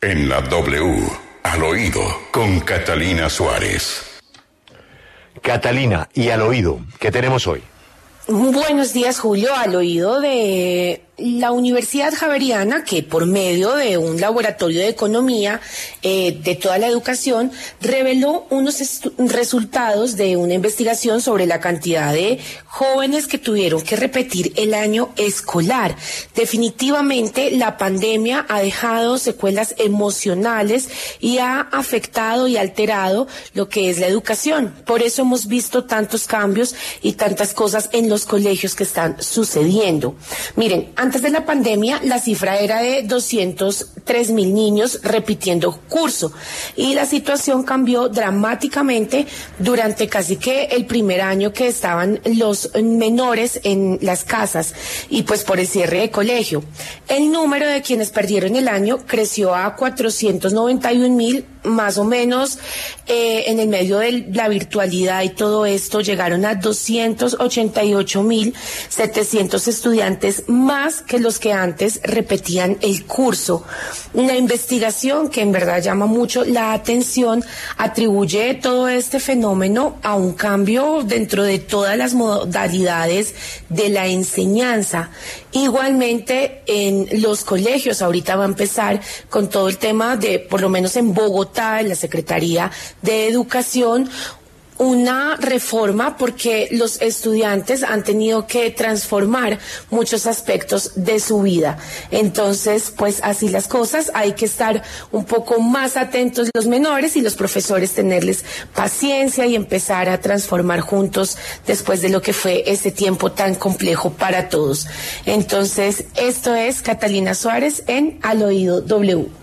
En la W, al oído, con Catalina Suárez. Catalina, y al oído, ¿qué tenemos hoy? Buenos días, Julio, al oído de la Universidad Javeriana, que por medio de un laboratorio de economía eh, de toda la educación, reveló unos resultados de una investigación sobre la cantidad de jóvenes que tuvieron que repetir el año escolar. Definitivamente la pandemia ha dejado secuelas emocionales y ha afectado y alterado lo que es la educación. Por eso hemos visto tantos cambios y tantas cosas en los colegios que están sucediendo. Miren, antes de la pandemia, la cifra era de 200 3.000 niños repitiendo curso. Y la situación cambió dramáticamente durante casi que el primer año que estaban los menores en las casas y pues por el cierre de colegio. El número de quienes perdieron el año creció a 491 mil más o menos eh, en el medio de la virtualidad y todo esto llegaron a 288 mil 700 estudiantes más que los que antes repetían el curso. Una investigación que en verdad llama mucho la atención atribuye todo este fenómeno a un cambio dentro de todas las modalidades de la enseñanza. Igualmente en los colegios, ahorita va a empezar con todo el tema de, por lo menos en Bogotá, en la Secretaría de Educación, una reforma porque los estudiantes han tenido que transformar muchos aspectos de su vida. Entonces, pues así las cosas, hay que estar un poco más atentos los menores y los profesores tenerles paciencia y empezar a transformar juntos después de lo que fue este tiempo tan complejo para todos. Entonces, esto es Catalina Suárez en Al Oído W.